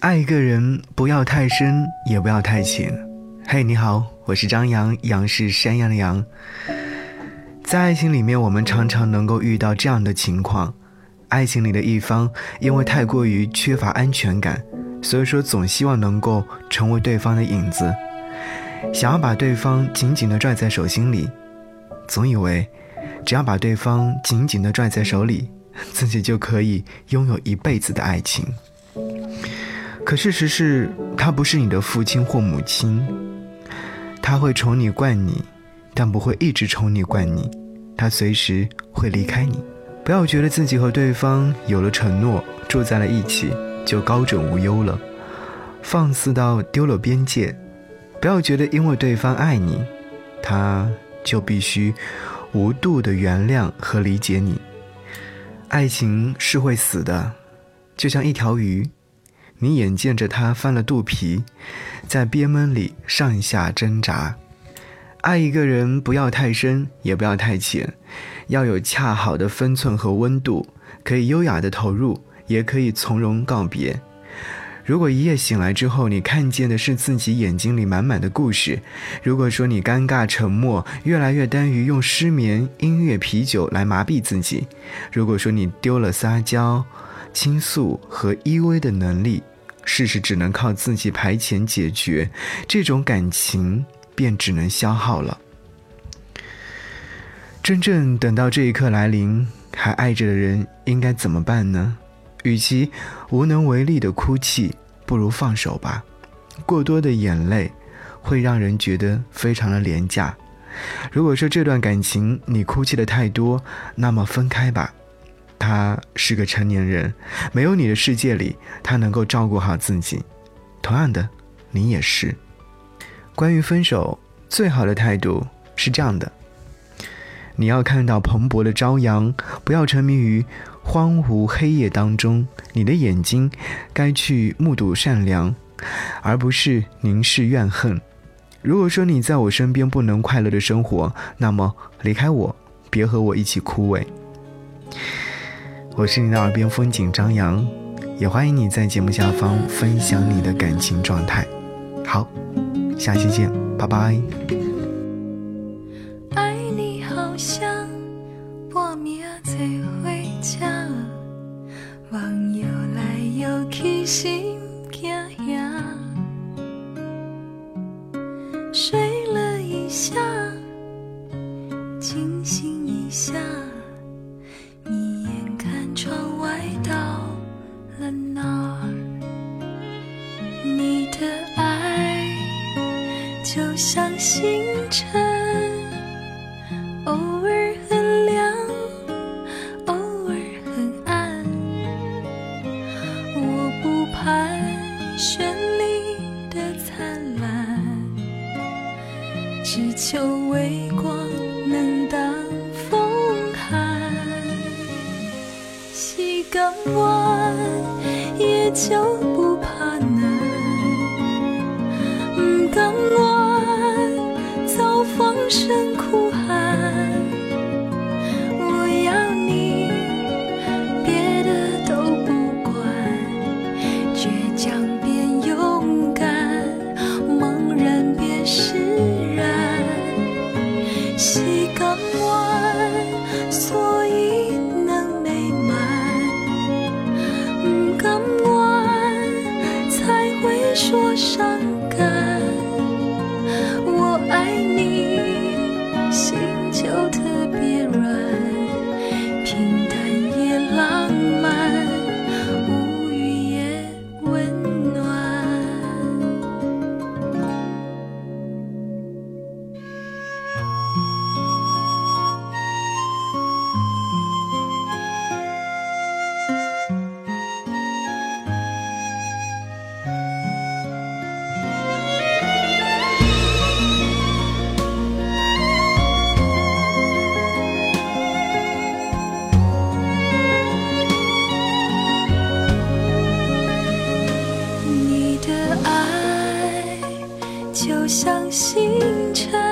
爱一个人，不要太深，也不要太浅。嘿，你好，我是张扬，杨是山羊的羊。在爱情里面，我们常常能够遇到这样的情况：爱情里的一方因为太过于缺乏安全感，所以说总希望能够成为对方的影子，想要把对方紧紧地拽在手心里，总以为只要把对方紧紧地拽在手里，自己就可以拥有一辈子的爱情。可事实是，他不是你的父亲或母亲，他会宠你惯你，但不会一直宠你惯你，他随时会离开你。不要觉得自己和对方有了承诺，住在了一起就高枕无忧了，放肆到丢了边界。不要觉得因为对方爱你，他就必须无度的原谅和理解你。爱情是会死的，就像一条鱼。你眼见着他翻了肚皮，在憋闷里上下挣扎。爱一个人，不要太深，也不要太浅，要有恰好的分寸和温度，可以优雅的投入，也可以从容告别。如果一夜醒来之后，你看见的是自己眼睛里满满的故事，如果说你尴尬沉默，越来越耽于用失眠、音乐、啤酒来麻痹自己，如果说你丢了撒娇、倾诉和依偎的能力，事实只能靠自己排遣解决，这种感情便只能消耗了。真正等到这一刻来临，还爱着的人应该怎么办呢？与其无能为力的哭泣，不如放手吧。过多的眼泪会让人觉得非常的廉价。如果说这段感情你哭泣的太多，那么分开吧。他是个成年人，没有你的世界里，他能够照顾好自己。同样的，你也是。关于分手，最好的态度是这样的：你要看到蓬勃的朝阳，不要沉迷于荒芜黑夜当中。你的眼睛该去目睹善良，而不是凝视怨恨。如果说你在我身边不能快乐的生活，那么离开我，别和我一起枯萎。我是你的耳边风景张扬，也欢迎你在节目下方分享你的感情状态。好，下期见，拜拜。爱你好像我明仔回家，望游来游去心，睡了一下，像星辰，偶尔很亮，偶尔很暗。我不盼绚丽的灿烂，只求微光能挡风寒。膝盖弯，也就声哭喊，我要你，别的都不管，倔强变勇敢，茫然变释然。膝盖弯，所以能美满；不敢弯，才会说伤像星辰，